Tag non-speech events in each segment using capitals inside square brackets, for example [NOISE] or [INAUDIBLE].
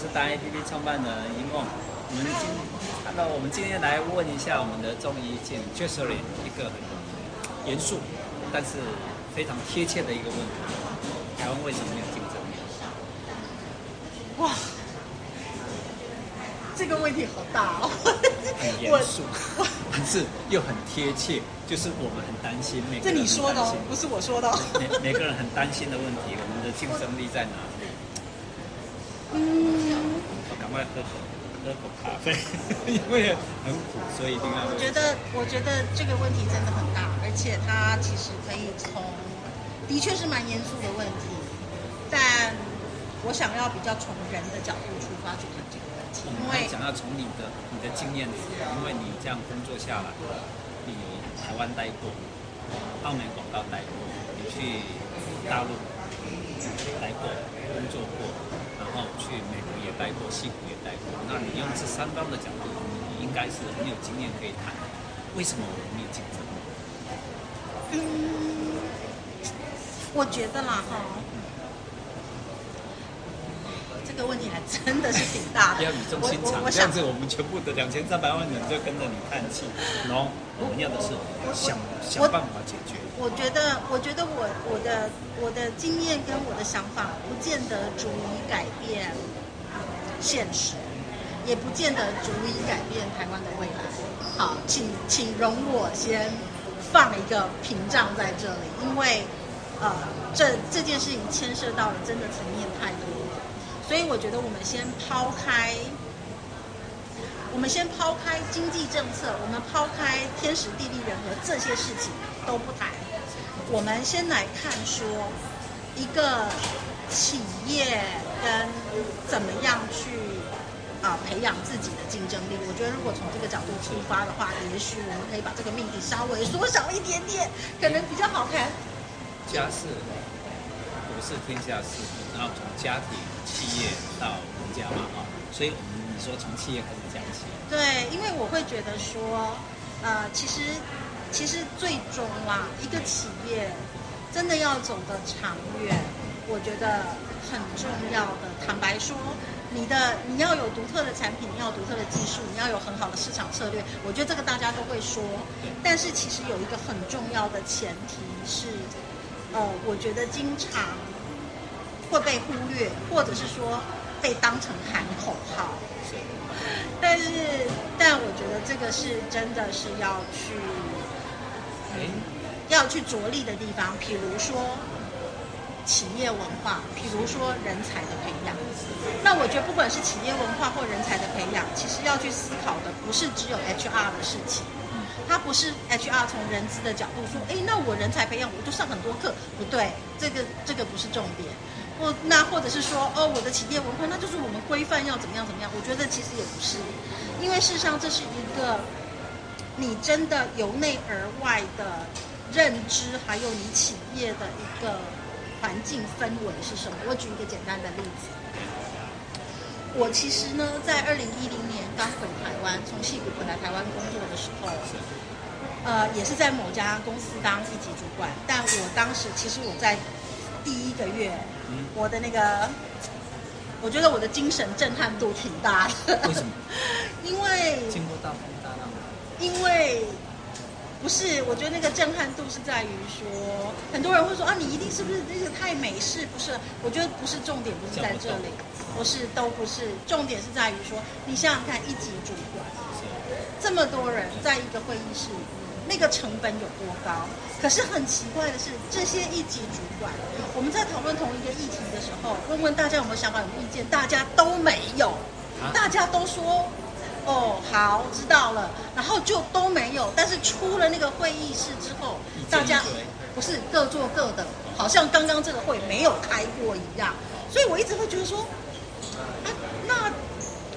是大 APP 创办人一梦。我们今那个我们今天来问一下我们的中医界 Jocelyn 一个很严肃但是非常贴切的一个问题：台湾为什么没有竞争力？哇，这个问题好大哦，很严肃，但是又很贴切，就是我们很担心每个人。这你说的哦，不是我说的哦。每每个人很担心的问题，我们的竞争力在哪里？嗯，我赶快喝口。喝口咖啡，[LAUGHS] 因为很苦，所以一定要。我觉得，我觉得这个问题真的很大，而且它其实可以从，的确是蛮严肃的问题，但我想要比较从人的角度出发去谈这个问题，因为想要从你的你的经验，因为你这样工作下来，你台湾待过，澳门广告待过，你去大陆待过，工作过，然后去美国也待过，西谷也带过。那你用这三方的角度，你应该是很有经验可以谈。为什么我们没有竞争？嗯，我觉得啦哈，这个问题还真的是挺大的。不要语重心长，这样子我们全部的两千三百万人就跟着你叹气。然后我们要的是想想办法解决。我觉得，我觉得我我的我的经验跟我的想法，不见得足以改变现实。也不见得足以改变台湾的未来。好，请请容我先放一个屏障在这里，因为呃，这这件事情牵涉到的真的层面太多了，所以我觉得我们先抛开，我们先抛开经济政策，我们抛开天时地利人和这些事情都不谈，我们先来看说一个企业跟怎么样去。啊，培养自己的竞争力。我觉得，如果从这个角度出发的话，也许我们可以把这个命题稍微缩小一点点，可能比较好看。家事不是天下事，然后从家庭、企业到国家嘛，啊，所以我们你说从企业开始讲起。对，因为我会觉得说，呃，其实其实最终啊，一个企业真的要走得长远，我觉得很重要的。坦白说。你的你要有独特的产品，你要有独特的技术，你要有很好的市场策略。我觉得这个大家都会说，但是其实有一个很重要的前提是，呃，我觉得经常会被忽略，或者是说被当成喊口号。但是，但我觉得这个是真的是要去，要去着力的地方，比如说。企业文化，比如说人才的培养，那我觉得不管是企业文化或人才的培养，其实要去思考的不是只有 HR 的事情，它不是 HR 从人资的角度说，哎，那我人才培养我就上很多课，不对，这个这个不是重点，或那或者是说，哦，我的企业文化那就是我们规范要怎么样怎么样，我觉得其实也不是，因为事实上这是一个你真的由内而外的认知，还有你企业的一个。环境氛围是什么？我举一个简单的例子。我其实呢，在二零一零年刚回台湾，从戏谷回来台湾工作的时候，呃，也是在某家公司当一级主管。但我当时其实我在第一个月，我的那个，我觉得我的精神震撼度挺大的。为什么？[LAUGHS] 因为经过大风大浪。因为。不是，我觉得那个震撼度是在于说，很多人会说啊，你一定是不是那个太美式？不是，我觉得不是重点，不是在这里，不是，都不是，重点是在于说，你想想看，一级主管，这么多人在一个会议室，那个成本有多高？可是很奇怪的是，这些一级主管，我们在讨论同一个议题的时候，问问大家有没有想法、有意见，大家都没有，大家都说。哦，好，知道了，然后就都没有。但是出了那个会议室之后，大家不是各做各的，好像刚刚这个会没有开过一样。所以我一直会觉得说，啊，那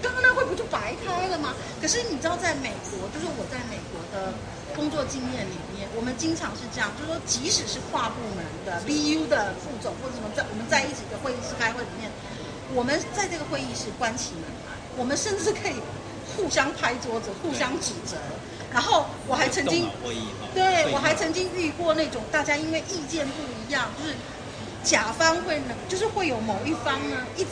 刚刚那会不就白开了吗？可是你知道，在美国，就是我在美国的工作经验里面，我们经常是这样，就是说，即使是跨部门的 BU 的副总或者什么，在我们在一起的会议室开会里面，我们在这个会议室关起门来，我们甚至可以。互相拍桌子，互相指责，然后我还曾经，对，我还曾经遇过那种大家因为意见不一样，就是甲方会呢，就是会有某一方呢一直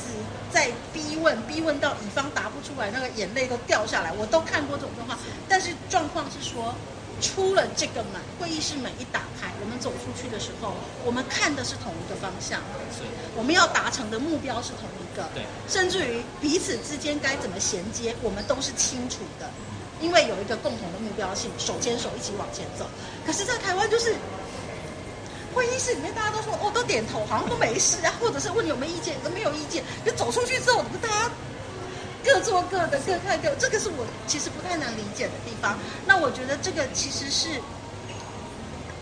在逼问，逼问到乙方答不出来，那个眼泪都掉下来。我都看过这种状况，但是状况是说，出了这个门，会议室门一打开，我们走出去的时候，我们看的是同一个方向，我们要达成的目标是同一个，对，甚至于彼此之间该怎么衔接，我们都是清楚的，因为有一个共同的目标性，手牵手一起往前走。可是，在台湾就是。会议室里面大家都说哦，都点头，好像都没事啊，或者是问你有没有意见，都没有意见。就走出去之后，大家各做各的，各看各。这个是我其实不太能理解的地方。那我觉得这个其实是，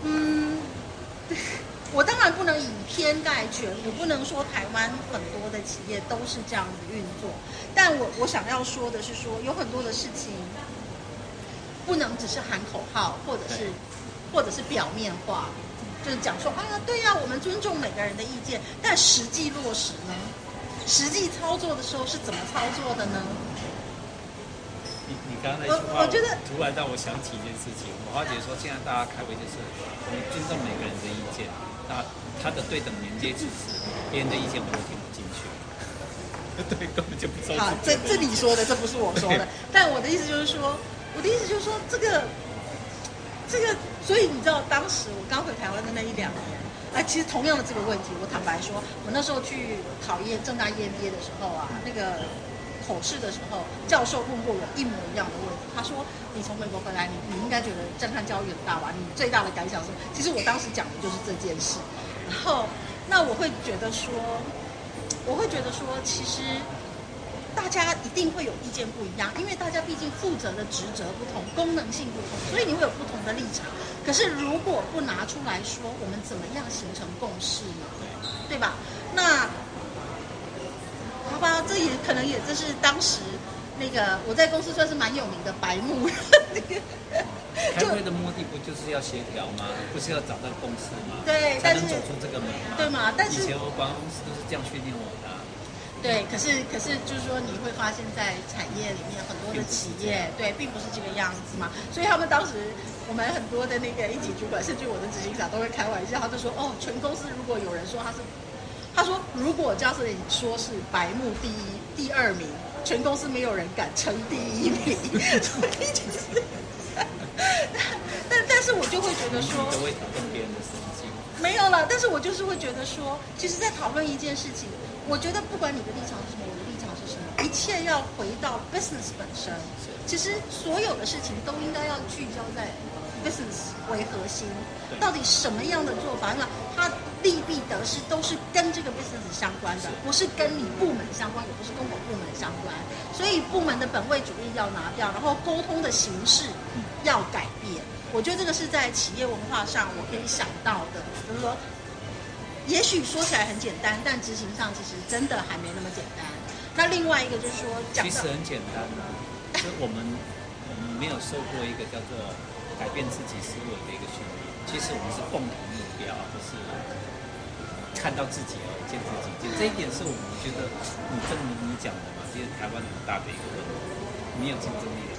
嗯，我当然不能以偏概全，我不能说台湾很多的企业都是这样子运作。但我我想要说的是说，说有很多的事情不能只是喊口号，或者是或者是表面化。就是讲说啊，对呀、啊，我们尊重每个人的意见，但实际落实呢？实际操作的时候是怎么操作的呢？你你刚才那句话，我觉得突然让我想起一件事情。我花姐说，现在大家开会就是，我们尊重每个人的意见，那他的对等连接只是别人的意见我都听不进去，[LAUGHS] 对，根本就不重要。好，这这你说的，这不是我说的。[LAUGHS] 但我的意思就是说，我的意思就是说，这个。这个，所以你知道，当时我刚回台湾的那一两年，哎，其实同样的这个问题，我坦白说，我那时候去考验正大 EMBA 的时候啊，那个口试的时候，教授问过我一模一样的问题。他说：“你从美国回来，你你应该觉得震撼教育很大吧？你最大的感想是？”其实我当时讲的就是这件事。然后，那我会觉得说，我会觉得说，其实。大家一定会有意见不一样，因为大家毕竟负责的职责不同，功能性不同，所以你会有不同的立场。可是如果不拿出来说，我们怎么样形成共识呢？对吧？那好吧，这也可能也这是当时那个我在公司算是蛮有名的白目。[LAUGHS] 开会的目的不就是要协调吗？不是要找到共识吗？对，才能走出这个门吗？对吗？但是以前我广告公司都是这样训练我的。对，可是可是就是说，你会发现在产业里面很多的企业，对，并不是这个样子嘛。所以他们当时，我们很多的那个一级主管，甚至我的执行长都会开玩笑，他就说：“哦，全公司如果有人说他是，他说如果假设你说是白目第一、第二名，全公司没有人敢称第一名。所以就是”但但是我就会觉得说，都会挑动别人的神经。没有了，但是我就是会觉得说，其实，在讨论一件事情。我觉得不管你的立场是什么，我的立场是什么，一切要回到 business 本身。其实所有的事情都应该要聚焦在 business 为核心。到底什么样的做法，那它利弊得失都是跟这个 business 相关的，不是跟你部门相关，也不是跟我部门相关。所以部门的本位主义要拿掉，然后沟通的形式要改变。我觉得这个是在企业文化上我可以想到的，就是说。也许说起来很简单，但执行上其实真的还没那么简单。那另外一个就是说，讲其实很简单的，就我们 [LAUGHS] 我们没有受过一个叫做改变自己思维的一个训练。其实我们是共同目标，不是看到自己哦见自己。就这一点是我们觉得你证明你讲的嘛，其实台湾很大的一个问题，没有竞争力的。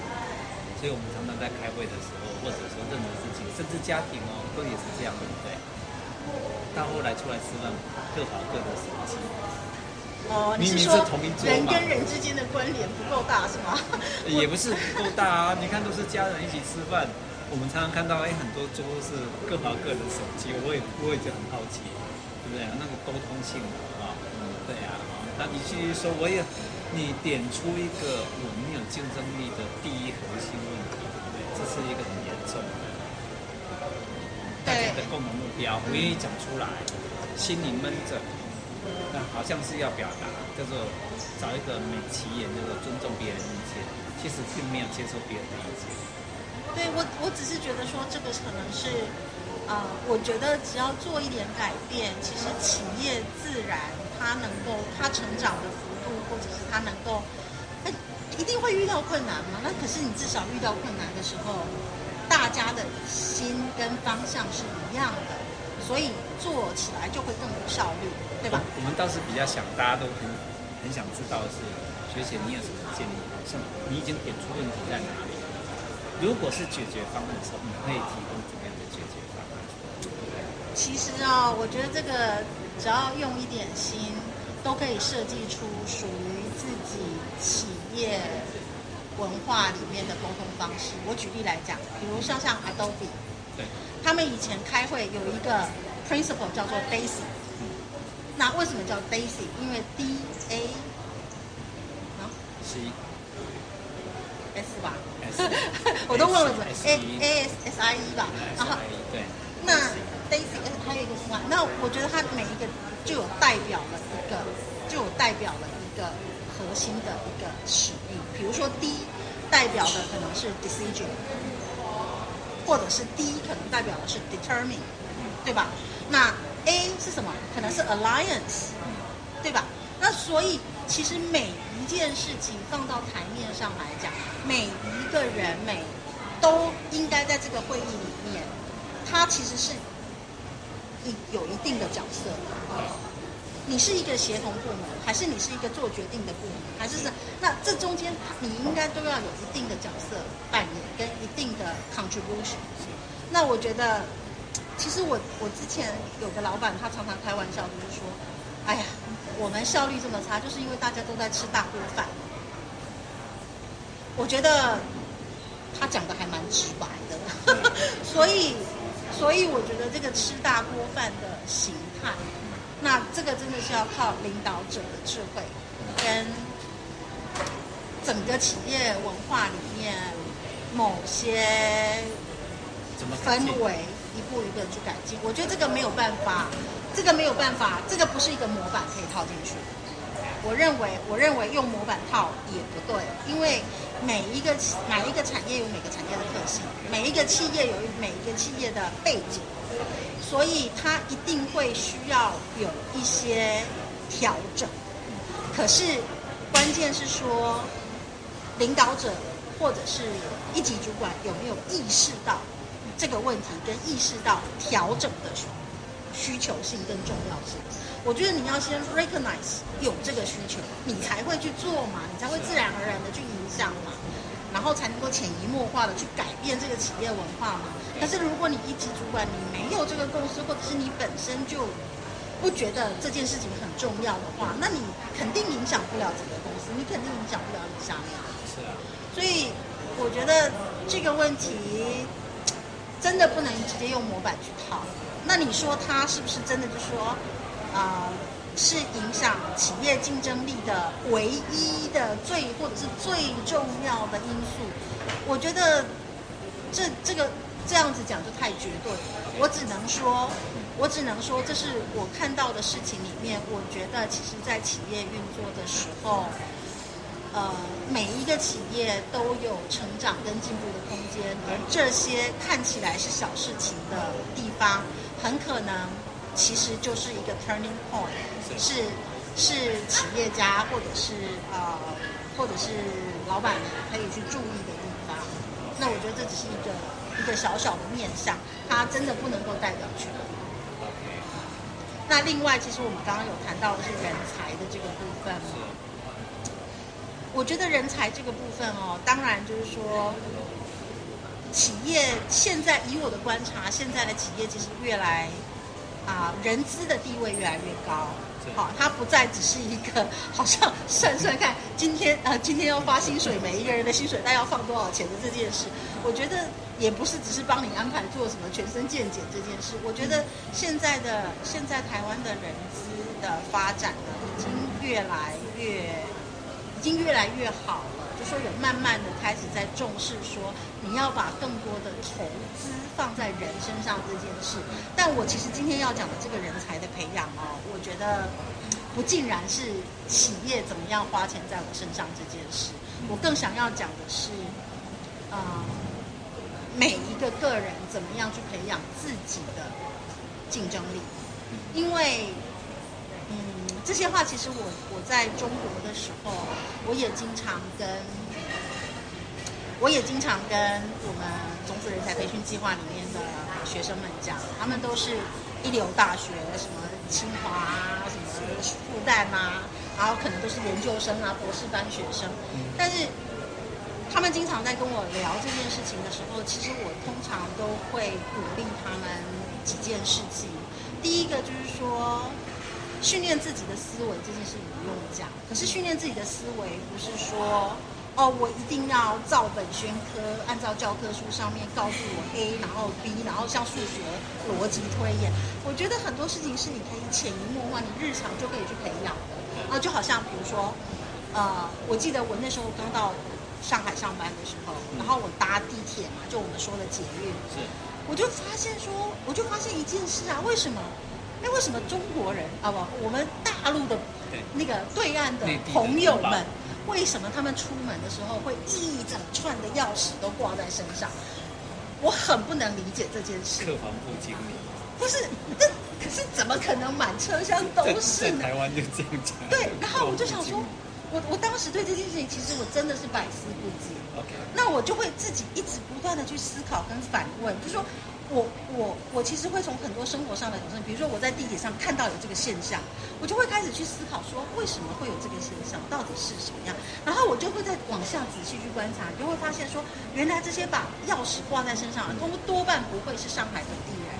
所以我们常常在开会的时候，或者说任何事情，甚至家庭哦，都也是这样，对不对？到后来出来吃饭，各跑各的手机。哦，你是说人跟人之间的关联不够大是吗？也不是不够大啊，[LAUGHS] 你看都是家人一起吃饭，我们常常看到哎，很多桌是各跑各的手机，我也我也就很好奇，对不对啊？那个沟通性啊，嗯，对啊，那你继续说，我也你点出一个我们没有竞争力的第一核心问题，对不对？这是一个很严重的。大家的共同目标，不愿意讲出来，心里闷着，那好像是要表达，叫做找一个美其言，叫做尊重别人意见，其实并没有接受别人的意见。对我，我只是觉得说，这个可能是，啊、呃，我觉得只要做一点改变，其实企业自然它能够它成长的幅度，或者是它能够，它一定会遇到困难嘛？那可是你至少遇到困难的时候。大家的心跟方向是一样的，所以做起来就会更有效率，对吧？我们倒是比较想，大家都很很想知道的是，学姐你有什么建议？像你已经点出问题在哪里？如果是解决方案的时候，你可以提供怎么样？其实啊、哦，我觉得这个只要用一点心，都可以设计出属于自己企业文化里面的沟通方式。我举例来讲，比如像像 Adobe，对，他们以前开会有一个 principle 叫做 Daisy。那为什么叫 Daisy？因为 D A 啊，C S 吧，S, [LAUGHS] 我都忘了 A A S S I E 吧，然后对，那。Daisy 还有一个什么？那我觉得它每一个就有代表了一个，就有代表了一个核心的一个使命。比如说 D 代表的可能是 decision，或者是 D 可能代表的是 determine，对吧？那 A 是什么？可能是 alliance，对吧？那所以其实每一件事情放到台面上来讲，每一个人每都应该在这个会议里面，它其实是。一有一定的角色，你是一个协同部门，还是你是一个做决定的部门，还是是？那这中间你应该都要有一定的角色扮演跟一定的 contribution。那我觉得，其实我我之前有个老板，他常常开玩笑，就是说，哎呀，我们效率这么差，就是因为大家都在吃大锅饭。我觉得他讲的还蛮直白的，[LAUGHS] 所以。所以我觉得这个吃大锅饭的形态，那这个真的是要靠领导者的智慧，跟整个企业文化里面某些氛围一步一步去改进。我觉得这个没有办法，这个没有办法，这个不是一个模板可以套进去。我认为，我认为用模板套也不对，因为每一个每一个产业有每个产业的特性，每一个企业有每一个企业的背景，所以它一定会需要有一些调整。可是关键是说，领导者或者是一级主管有没有意识到这个问题，跟意识到调整的需求性跟重要性。我觉得你要先 recognize 有这个需求，你才会去做嘛，你才会自然而然的去影响嘛，然后才能够潜移默化的去改变这个企业文化嘛。可是如果你一级主管你没有这个共识，或者是你本身就不觉得这件事情很重要的话，那你肯定影响不了整个公司，你肯定影响不了你下面。是啊。所以我觉得这个问题真的不能直接用模板去套。那你说他是不是真的就说？啊、呃，是影响企业竞争力的唯一的最或者是最重要的因素。我觉得这这个这样子讲就太绝对了。我只能说，我只能说，这是我看到的事情里面，我觉得其实在企业运作的时候，呃，每一个企业都有成长跟进步的空间，而这些看起来是小事情的地方，很可能。其实就是一个 turning point，是是企业家或者是呃或者是老板可以去注意的地方。那我觉得这只是一个一个小小的面向，它真的不能够代表全部。那另外，其实我们刚刚有谈到的是人才的这个部分。我觉得人才这个部分哦，当然就是说，企业现在以我的观察，现在的企业其实越来。啊，人资的地位越来越高，好，它不再只是一个好像算算看今天 [LAUGHS] 呃今天要发薪水，每一个人的薪水袋要放多少钱的这件事，我觉得也不是只是帮你安排做什么全身健检这件事。我觉得现在的现在台湾的人资的发展呢，已经越来越，已经越来越好了。就说有慢慢的开始在重视，说你要把更多的投资放在人身上这件事。但我其实今天要讲的这个人才的培养哦，我觉得不尽然是企业怎么样花钱在我身上这件事。我更想要讲的是，啊、每一个个人怎么样去培养自己的竞争力，因为。这些话其实我我在中国的时候，我也经常跟，我也经常跟我们种子人才培训计划里面的学生们讲，他们都是一流大学，什么清华啊，什么复旦啊，然后可能都是研究生啊，博士班学生，但是他们经常在跟我聊这件事情的时候，其实我通常都会鼓励他们几件事情。第一个就是说，训练自己的思维这件事情不用讲，可是训练自己的思维不是说，哦，我一定要照本宣科，按照教科书上面告诉我 A，然后 B，然后像数学逻辑推演。我觉得很多事情是你可以潜移默化，你日常就可以去培养的。啊，就好像比如说，呃，我记得我那时候刚到。上海上班的时候，然后我搭地铁嘛，就我们说的捷运，是，我就发现说，我就发现一件事啊，为什么？哎，为什么中国人啊不，我们大陆的那个对岸的朋友们，为什么他们出门的时候会一整串的钥匙都挂在身上？我很不能理解这件事。客房部经理。不是，这可是怎么可能满车厢都是呢？台湾就这样讲。对，然后我就想说。我我当时对这件事情，其实我真的是百思不解。OK，那我就会自己一直不断的去思考跟反问，就是说我我我其实会从很多生活上的比如说我在地铁上看到有这个现象，我就会开始去思考说为什么会有这个现象，到底是什么样？然后我就会再往下仔细去观察，就会发现说原来这些把钥匙挂在身上，通多半不会是上海本地人，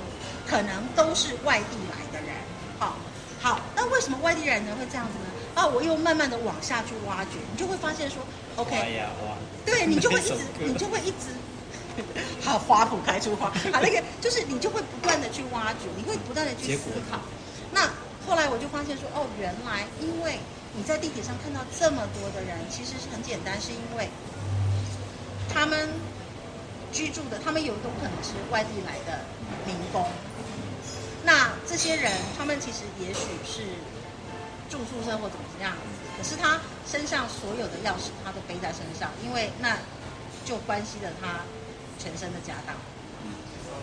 可能都是外地来的人。好，好，那为什么外地人呢会这样子呢？啊，我又慢慢的往下去挖掘，你就会发现说，OK，对，你就会一直，[LAUGHS] 你就会一直，[LAUGHS] 好，花圃开出花，好，那个就是你就会不断的去挖掘，你会不断的去思考。那后来我就发现说，哦，原来因为你在地铁上看到这么多的人，其实是很简单，是因为他们居住的，他们有一种可能是外地来的民工。那这些人，他们其实也许是。住宿舍或怎么样，可是他身上所有的钥匙他都背在身上，因为那就关系了他全身的家当，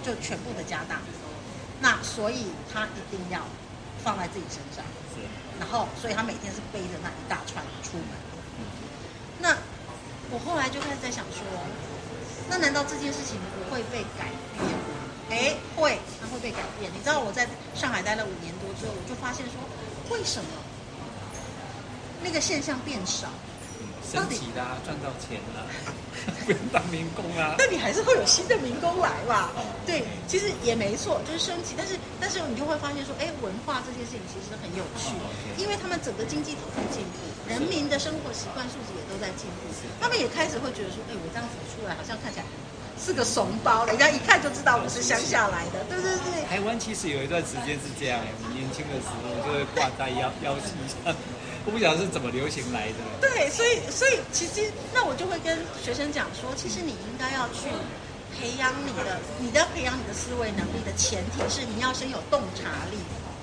就全部的家当。那所以他一定要放在自己身上，然后所以他每天是背着那一大串出门。那我后来就开始在想说，那难道这件事情不会被改变吗？哎，会，它会被改变。你知道我在上海待了五年多之后，我就发现说，为什么？那个现象变少，升级啦，赚到钱啦，[LAUGHS] 不用当民工啊。但你还是会有新的民工来吧？哦、对，其实也没错，就是升级。但是，但是你就会发现说，哎，文化这件事情其实很有趣，哦 okay、因为他们整个经济体在进步，人民的生活习惯素质也都在进步，他们也开始会觉得说，哎，我这样子出来好像看起来是个怂包，人家一看就知道我是乡下来的，对对对。台湾其实有一段时间是这样，我年轻的时候就会挂在腰腰际上。我不晓得是怎么流行来的。对，所以所以其实那我就会跟学生讲说，其实你应该要去培养你的，你的培养你的思维能力的前提是你要先有洞察力。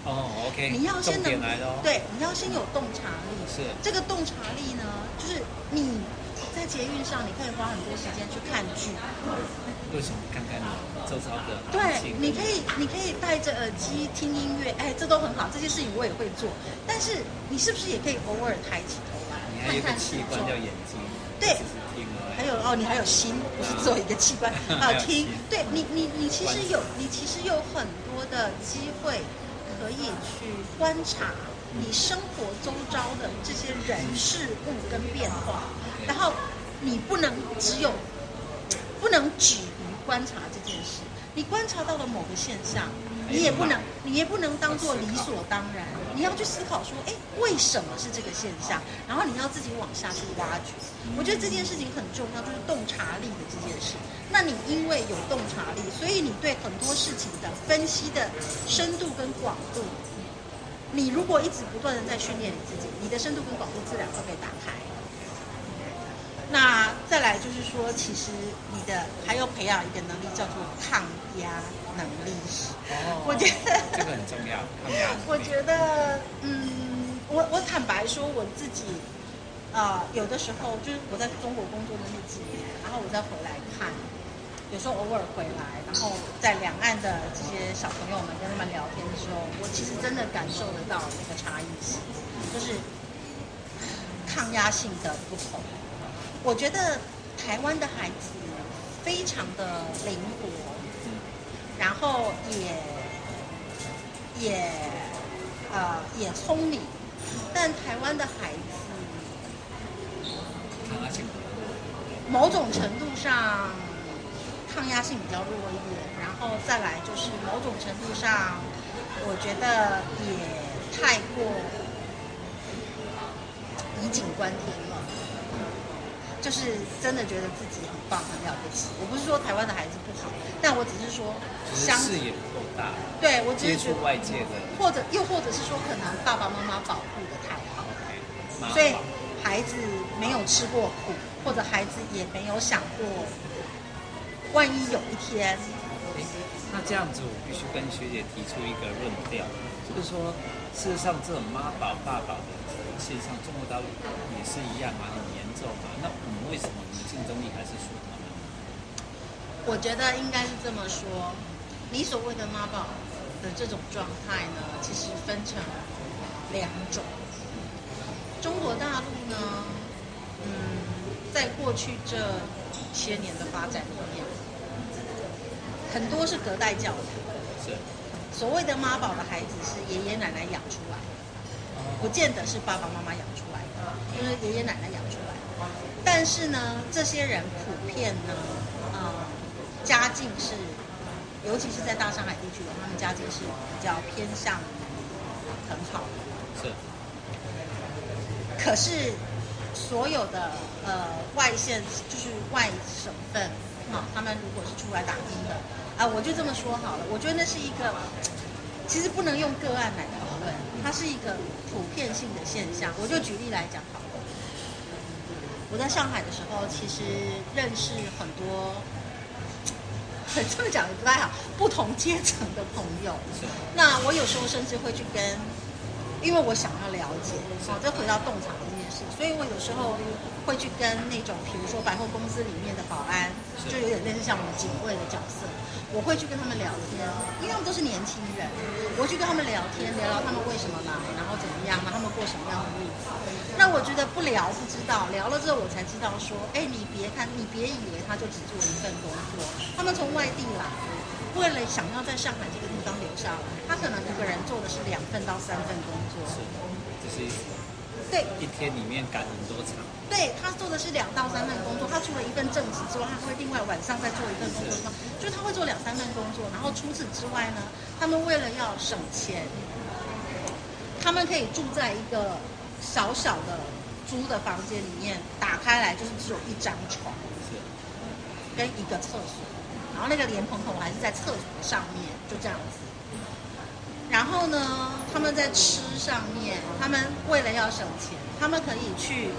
哦，OK。你要先能来的哦。对，你要先有洞察力。是。这个洞察力呢，就是你在捷运上，你可以花很多时间去看剧。为什么？看你周遭的。对，你可以，你可以戴着耳机听音乐，哎，这都很好，这些事情我也会做。但是你是不是也可以偶尔抬起头来看看器官？叫眼睛。对。还有哦，你还有心，不是做一个器官，还 [LAUGHS] 有听。对你，你你其实有，你其实有很多的机会可以去观察你生活周遭的这些人事物跟变化，然后你不能只有，不能只。观察这件事，你观察到了某个现象，你也不能，你也不能当做理所当然，你要去思考说，哎，为什么是这个现象？然后你要自己往下去挖掘。我觉得这件事情很重要，就是洞察力的这件事。那你因为有洞察力，所以你对很多事情的分析的深度跟广度，你如果一直不断的在训练你自己，你的深度跟广度自然会被打开。那再来就是说，其实你的还要培养一个能力，叫做抗压能力。哦，[LAUGHS] 我觉得这个很重要。抗压。[LAUGHS] 我觉得，嗯，我我坦白说，我自己啊、呃，有的时候就是我在中国工作的那几年，然后我再回来看，有时候偶尔回来，然后在两岸的这些小朋友们跟他们聊天的时候，我其实真的感受得到那个差异性，就是抗压性的不同。我觉得台湾的孩子非常的灵活，然后也也呃也聪明，但台湾的孩子某种程度上抗压性比较弱一点，然后再来就是某种程度上，我觉得也太过以景观天。就是真的觉得自己很棒很了不起。我不是说台湾的孩子不好，但我只是说，相视野不够大。对，我只是觉得接触外界的，或者又或者是说，可能爸爸妈妈保护的太好，okay, 所以孩子没有吃过苦，或者孩子也没有想过，万一有一天，那这样子我必须跟学姐提出一个论调，就是说，事实上这种妈宝爸宝的现象，中国大陆也是一样啊，很严那我们为什么你的竞争力还是输他们？我觉得应该是这么说，你所谓的妈宝的这种状态呢，其实分成两种。中国大陆呢，嗯，在过去这些年的发展里面，很多是隔代教养。是。所谓的妈宝的孩子是爷爷奶奶养出来的，不见得是爸爸妈妈养出来的，就是爷爷奶奶。但是呢，这些人普遍呢，呃，家境是，尤其是在大上海地区的，他们家境是比较偏向很好的。是。可是，所有的呃外县就是外省份啊，他们如果是出来打工的。啊，我就这么说好了。我觉得那是一个，其实不能用个案来讨论，它是一个普遍性的现象。我就举例来讲好了。我在上海的时候，其实认识很多，[LAUGHS] 这么讲也不太好，不同阶层的朋友。那我有时候甚至会去跟，因为我想要了解，好，这回到洞察这件事，所以我有时候。会去跟那种，比如说百货公司里面的保安，就有点类似像我们警卫的角色。我会去跟他们聊天，因为他们都是年轻人，我去跟他们聊天，聊聊他们为什么来，然后怎么样，然后他们过什么样的日子。那我觉得不聊不知道，聊了之后我才知道说，哎，你别看，你别以为他就只做一份工作，他们从外地来，为了想要在上海这个地方留下来，他可能一个人做的是两份到三份工作。是，这是一对，一天里面赶很多场。对，他做的是两到三份工作，他除了一份正职之外，他会另外晚上再做一份工作，就是他会做两三份工作。然后除此之外呢，他们为了要省钱，他们可以住在一个小小的租的房间里面，打开来就是只有一张床，跟一个厕所，然后那个莲蓬头还是在厕所上面，就这样子。然后呢，他们在吃上面，他们为了要省钱，他们可以去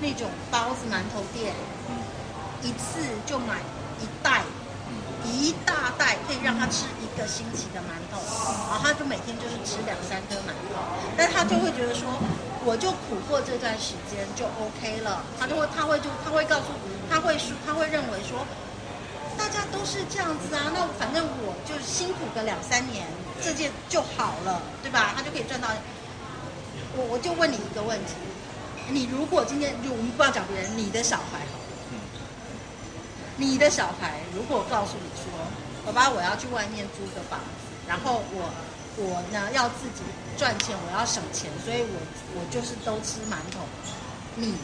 那种包子馒头店，一次就买一袋，一大袋，可以让他吃一个星期的馒头，然后他就每天就是吃两三颗馒头，但他就会觉得说，我就苦过这段时间就 OK 了，他就会他会就他会告诉他会说他会认为说。大家都是这样子啊，那反正我就辛苦个两三年，这件就好了，对吧？他就可以赚到。我我就问你一个问题：你如果今天就我们不要讲别人，你的小孩好了，你的小孩如果告诉你说，爸爸我要去外面租个房子，然后我我呢要自己赚钱，我要省钱，所以我我就是都吃馒头，你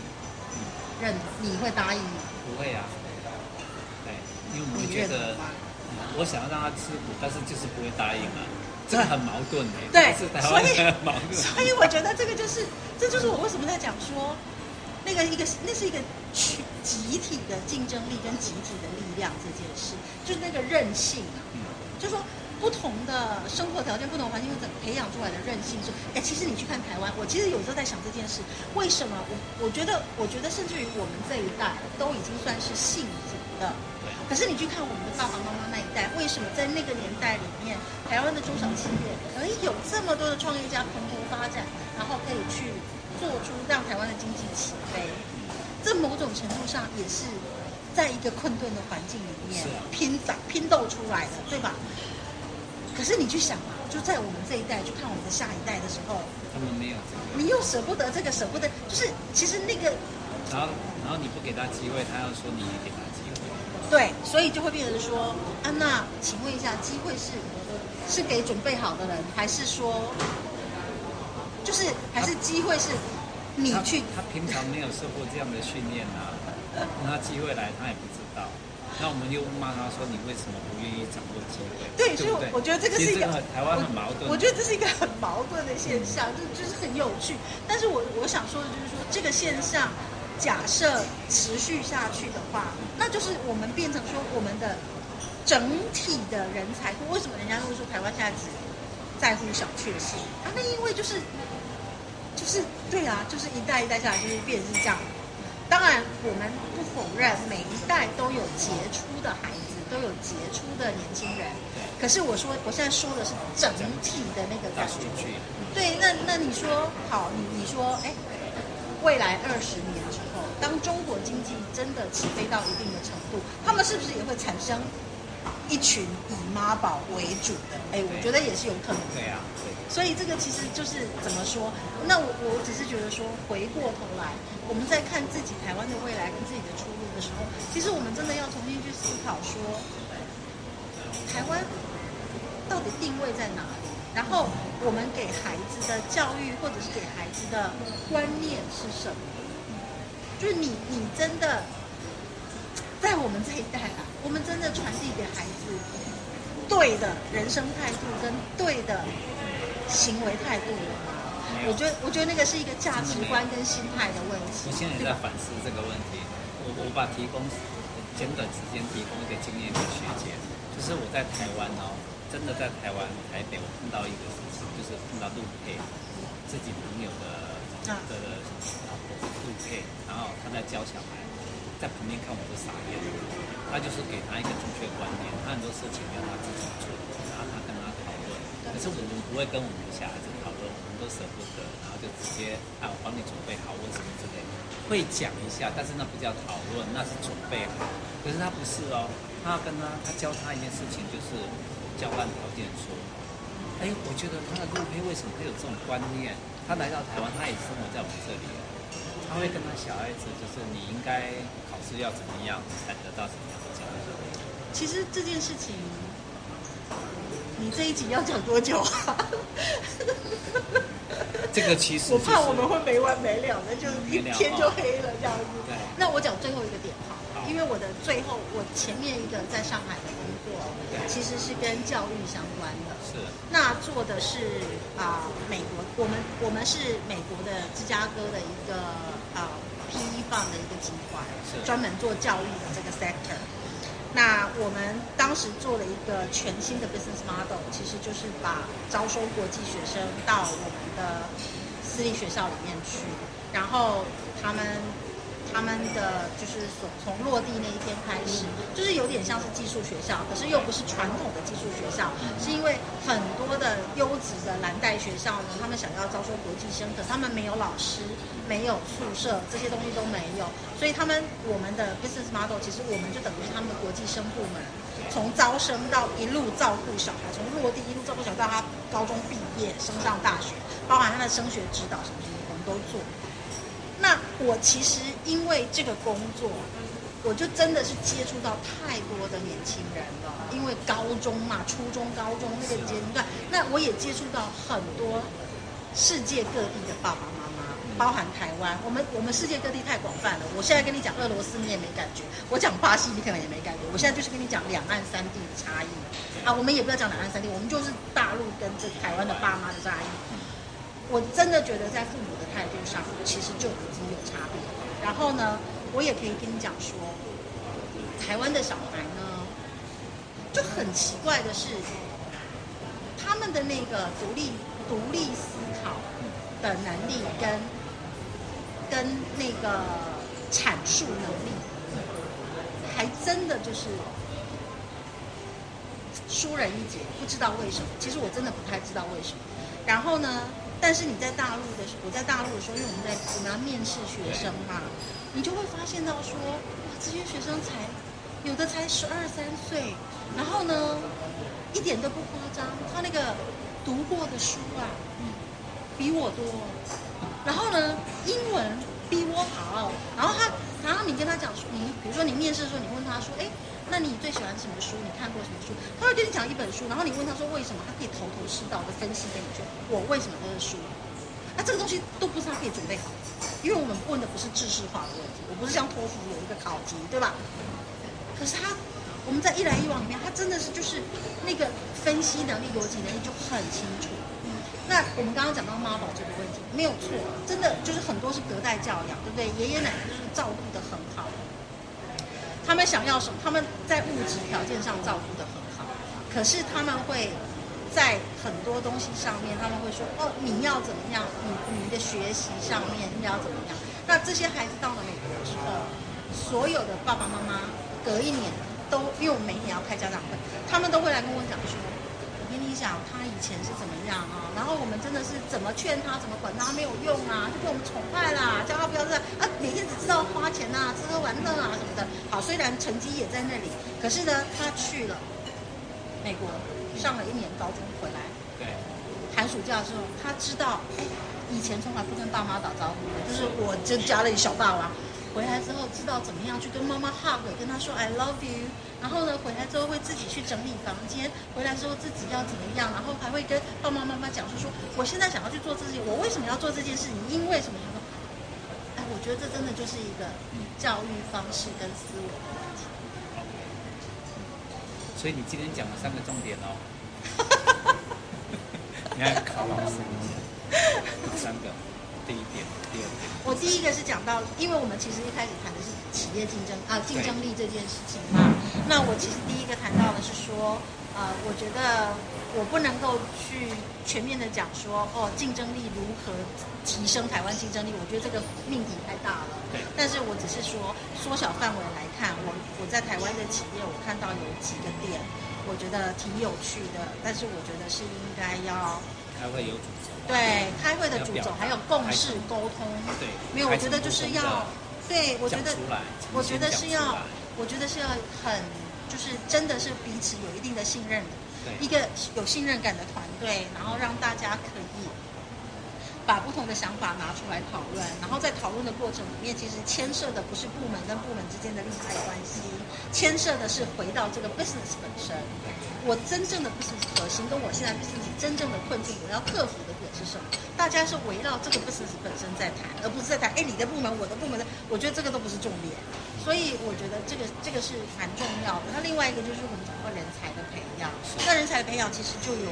认你会答应吗？不会啊。因为我们觉得，我想要让他吃苦，但是就是不会答应啊，这很矛盾的。对。所以，所以我觉得这个就是，这就是我为什么在讲说，那个一个那是一个群集体的竞争力跟集体的力量这件事，就是那个韧性啊，嗯、就是说。不同的生活条件、不同环境怎么培养出来的韧性是？哎，其实你去看台湾，我其实有时候在想这件事：为什么我我觉得，我觉得甚至于我们这一代都已经算是幸福的。可是你去看我们的爸爸妈妈那一代，为什么在那个年代里面，台湾的中小企业可以有这么多的创业家蓬勃发展，然后可以去做出让台湾的经济起飞？这某种程度上也是在一个困顿的环境里面拼打拼斗出来的，对吧？可是你去想嘛，就在我们这一代去看我们的下一代的时候，他们没有这个，你又舍不得这个，舍不得，就是其实那个，然后然后你不给他机会，他要说你也给他对，所以就会变成说，啊，娜请问一下，机会是是给准备好的人，还是说，就是还是机会是你去他，他平常没有受过这样的训练啊，[LAUGHS] 等他机会来，他也不知道。那我们又骂他说：“你为什么不愿意掌握机会？”对，所以我觉得这个是一个台湾很矛盾。我觉得这是一个很矛盾的现象，就就是很有趣。但是我我想说的就是说，这个现象假设持续下去的话，那就是我们变成说我们的整体的人才库。为什么人家会说台湾现在只在乎小确幸啊？那因为就是就是对啊，就是一代一代下来就是变成是这样。当然，我们不否认每一代都有杰出的孩子，都有杰出的年轻人。可是我说，我现在说的是整体的那个感觉。对，那那你说好，你你说，哎，未来二十年当中国经济真的起飞到一定的程度，他们是不是也会产生一群以妈宝为主的？哎，我觉得也是有可能。对啊。对所以这个其实就是怎么说？那我我只是觉得说，回过头来，我们在看自己台湾的未来跟自己的出路的时候，其实我们真的要重新去思考说，台湾到底定位在哪里？然后我们给孩子的教育或者是给孩子的观念是什么？就是你你真的在我们这一代啊，我们真的传递给孩子对的人生态度跟对的。行为态度了吗？我觉得，我觉得那个是一个价值观跟心态的问题。我现在在反思这个问题。我我把提供简短时间提供一个经验给学姐，就是我在台湾哦，真的在台湾台北，我碰到一个事情，就是碰到陆配自己朋友的的老婆陆配，然后他在教小孩，在旁边看我都傻眼。他就是给他一个正确观念，他很多事情要他自己做，然后他跟他讨论。可是我们不会跟我们的小孩子讨论，我们都舍不得，然后就直接啊，我帮你准备好，或什么之类的，会讲一下，但是那不叫讨论，那是准备好。可是他不是哦，他要跟他，他教他一件事情，就是交换条件说，哎，我觉得他的路配为什么会有这种观念？他来到台湾，他也生活在我们这里，他会跟他小孩子，就是你应该考试要怎么样才得到什么样的教育？其实这件事情。你这一集要讲多久啊？[LAUGHS] 这个其实、就是、我怕我们会没完没了的，就是一天就黑了这样子。那我讲最后一个点哈，因为我的最后我前面一个在上海的其实是跟教育相关的。是。那做的是啊、呃，美国，我们我们是美国的芝加哥的一个啊 PE Fund 的一个集团，是专门做教育的这个 sector。那我们当时做了一个全新的 business model，其实就是把招收国际学生到我们的私立学校里面去，然后他们。他们的就是从从落地那一天开始，就是有点像是寄宿学校，可是又不是传统的寄宿学校，是因为很多的优质的蓝带学校呢，他们想要招收国际生，可他们没有老师，没有宿舍，这些东西都没有，所以他们我们的 business model 其实我们就等于是他们的国际生部门，从招生到一路照顾小孩，从落地一路照顾小孩到他高中毕业升上大学，包含他的升学指导什么什么，我们都做。那我其实因为这个工作，我就真的是接触到太多的年轻人了。因为高中嘛，初中、高中那个阶段，那我也接触到很多世界各地的爸爸妈妈，包含台湾。我们我们世界各地太广泛了。我现在跟你讲俄罗斯，你也没感觉；我讲巴西，你可能也没感觉。我现在就是跟你讲两岸三地的差异啊。我们也不要讲两岸三地，我们就是大陆跟这台湾的爸妈的差异。我真的觉得在父母的态度上，其实就已经有差别。然后呢，我也可以跟你讲说，台湾的小孩呢，就很奇怪的是，他们的那个独立、独立思考的能力跟跟那个阐述能力，还真的就是输人一截。不知道为什么，其实我真的不太知道为什么。然后呢？但是你在大陆的时候，我在大陆的时候，因为我们在我们要面试学生嘛，你就会发现到说，哇，这些学生才有的才十二三岁，然后呢，一点都不夸张，他那个读过的书啊，嗯，比我多，然后呢，英文比我好，然后他，然后你跟他讲说，你比如说你面试的时候，你问他说，哎。那你最喜欢什么书？你看过什么书？他会跟你讲一本书，然后你问他说为什么，他可以头头是道的分析给你说我为什么这个书。那这个东西都不是他可以准备好，因为我们问的不是知识化的问题，我不是像托福有一个考题，对吧？可是他，我们在一来一往里面，他真的是就是那个分析能力、逻辑能力就很清楚。那我们刚刚讲到妈宝这个问题，没有错，真的就是很多是隔代教养，对不对？爷爷奶奶就是照顾的很，他们想要什么？他们在物质条件上照顾得很好，可是他们会在很多东西上面，他们会说：“哦，你要怎么样？你你的学习上面你要怎么样？”那这些孩子到了美国之后，所有的爸爸妈妈隔一年都，因为我们每年要开家长会，他们都会来跟我讲说。我跟你讲他以前是怎么样啊？然后我们真的是怎么劝他，怎么管他没有用啊，就被我们宠坏啦，叫他不要这样啊，每天只知道花钱啊，吃喝玩乐啊。好，虽然成绩也在那里，可是呢，他去了美国上了一年高中回来，对，寒暑假的时候，他知道，哎，以前从来不跟爸妈打招呼的，就是我就家里小霸王。回来之后知道怎么样去跟妈妈 hug，跟她说 I love you。然后呢，回来之后会自己去整理房间。回来之后自己要怎么样？然后还会跟爸爸妈妈讲说说，我现在想要去做这些，我为什么要做这件事情？因为什么我觉得这真的就是一个教育方式跟思维的问题。所以你今天讲了三个重点哦。[LAUGHS] 你看考老师一下，三个。第一点，第二点。我第一个是讲到，因为我们其实一开始谈的是企业竞争啊，竞争力这件事情嘛。那我其实第一个谈到的是说，呃，我觉得我不能够去全面的讲说，哦，竞争力如何提升台湾竞争力？我觉得这个命题太大了。对。但是我只是说，缩小范围来看，我我在台湾的企业，我看到有几个点，我觉得挺有趣的。但是我觉得是应该要。开会有主轴，对，开会的主轴还有共识沟通，对，没有，我觉得就是要，对，我觉得，我觉得是要，我觉得是要很，就是真的是彼此有一定的信任的，一个有信任感的团队，然后让大家可以。把不同的想法拿出来讨论，然后在讨论的过程里面，其实牵涉的不是部门跟部门之间的利害关系，牵涉的是回到这个 business 本身。我真正的 business 核心，跟我现在 business 真正的困境，我要克服的是什么？大家是围绕这个 business 本身在谈，而不是在谈哎，你的部门，我的部门的。我觉得这个都不是重点。所以我觉得这个这个是蛮重要的。那另外一个就是我们讲到人才的培养，那人才的培养其实就有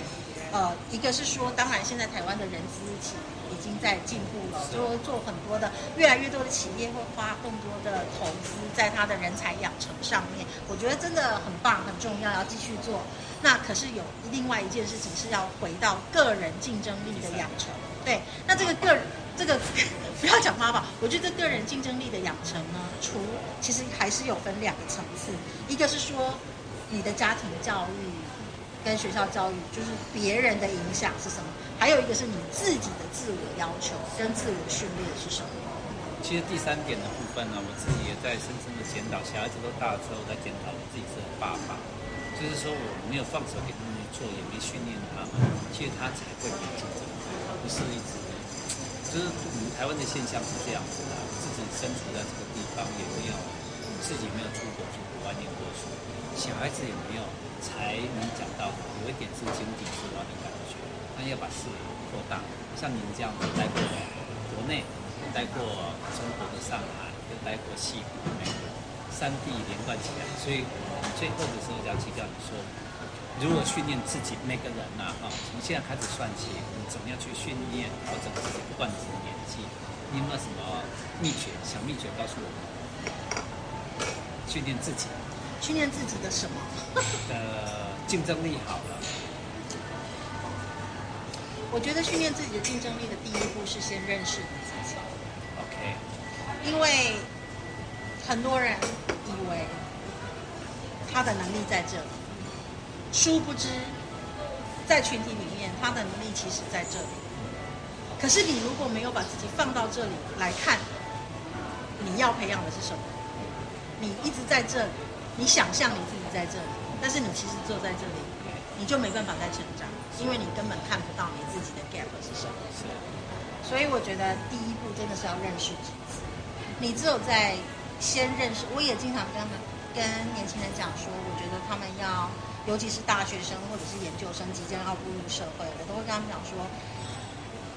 呃，一个是说，当然现在台湾的人资企。已经在进步了，就会做很多的，越来越多的企业会花更多的投资在他的人才养成上面。我觉得真的很棒，很重要，要继续做。那可是有另外一件事情是要回到个人竞争力的养成。对，那这个个这个 [LAUGHS] 不要讲妈宝，我觉得个人竞争力的养成呢，除其实还是有分两个层次，一个是说你的家庭教育跟学校教育，就是别人的影响是什么？还有一个是你自己的自我要求跟自我训练是什么？其实第三点的部分呢，我自己也在深深的检讨。小孩子都大了之后，在检讨我自己是爸爸，就是说我没有放手给他们做，也没训练他们，其实他才会比竞争，不是一直。就是我们台湾的现象是这样子的，自己身处在这个地方也没有，自己没有出国去外念过书，小孩子也没有，才能讲到有一点是井底之蛙的感觉。那要把视野扩大，像您这样子待过国内，待过中国的上海，又待过矽谷、美国，三地连贯起来，所以最后的时候要去叫你说，如果训练自己每个人呐，哈，从现在开始算起，你怎么样去训练调整自己，不管你什么年纪，你有没有什么秘诀？小秘诀告诉我们，训练自己，训练自己的什么？[LAUGHS] 呃竞争力好了。[LAUGHS] 我觉得训练自己的竞争力的第一步是先认识你自己。OK。因为很多人以为他的能力在这里，殊不知在群体里面他的能力其实在这里。可是你如果没有把自己放到这里来看，你要培养的是什么？你一直在这里，你想象你自己在这里，但是你其实坐在这里，你就没办法再成长。因为你根本看不到你自己的 gap 是什么，所以我觉得第一步真的是要认识自己。你只有在先认识，我也经常跟他跟年轻人讲说，我觉得他们要，尤其是大学生或者是研究生即将要步入社会，我都会跟他们讲说，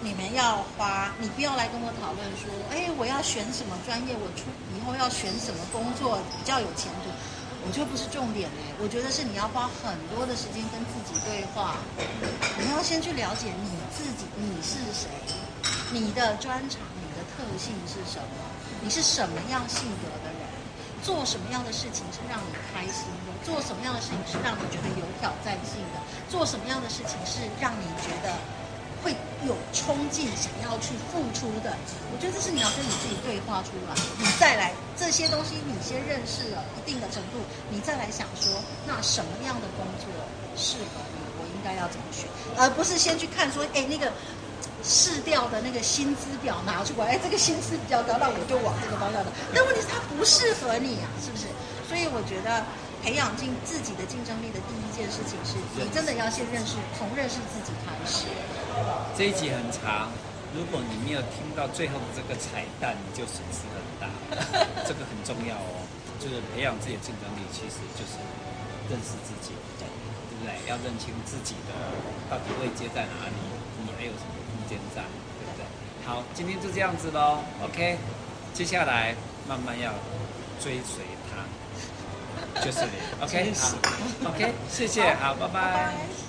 你们要花，你不要来跟我讨论说，哎，我要选什么专业，我出以后要选什么工作比较有前途。我觉得不是重点哎，我觉得是你要花很多的时间跟自己对话，你要先去了解你自己，你是谁，你的专长，你的特性是什么，你是什么样性格的，做什么样的事情是让你开心的，做什么样的事情是让你觉得有挑战性的，做什么样的事情是让你觉得。会有冲劲，想要去付出的。我觉得这是你要跟你自己对话出来，你再来这些东西，你先认识了一定的程度，你再来想说，那什么样的工作适合你，我应该要怎么选，而不是先去看说，哎，那个市调的那个薪资表拿出来，哎，这个薪资比较高，那我就往这个方向走。但问题是它不适合你啊，是不是？所以我觉得。培养进自己的竞争力的第一件事情是，你真的要先认识，从认识自己开始。这一集很长，如果你没有听到最后的这个彩蛋，你就损失很大。[LAUGHS] 这个很重要哦，就是培养自己的竞争力，其实就是认识自己，对不对？要认清自己的到底位阶在哪里，你还有什么对不对？好，今天就这样子喽，OK。接下来慢慢要追随他。就是你，OK，好，OK，谢谢，好，拜拜。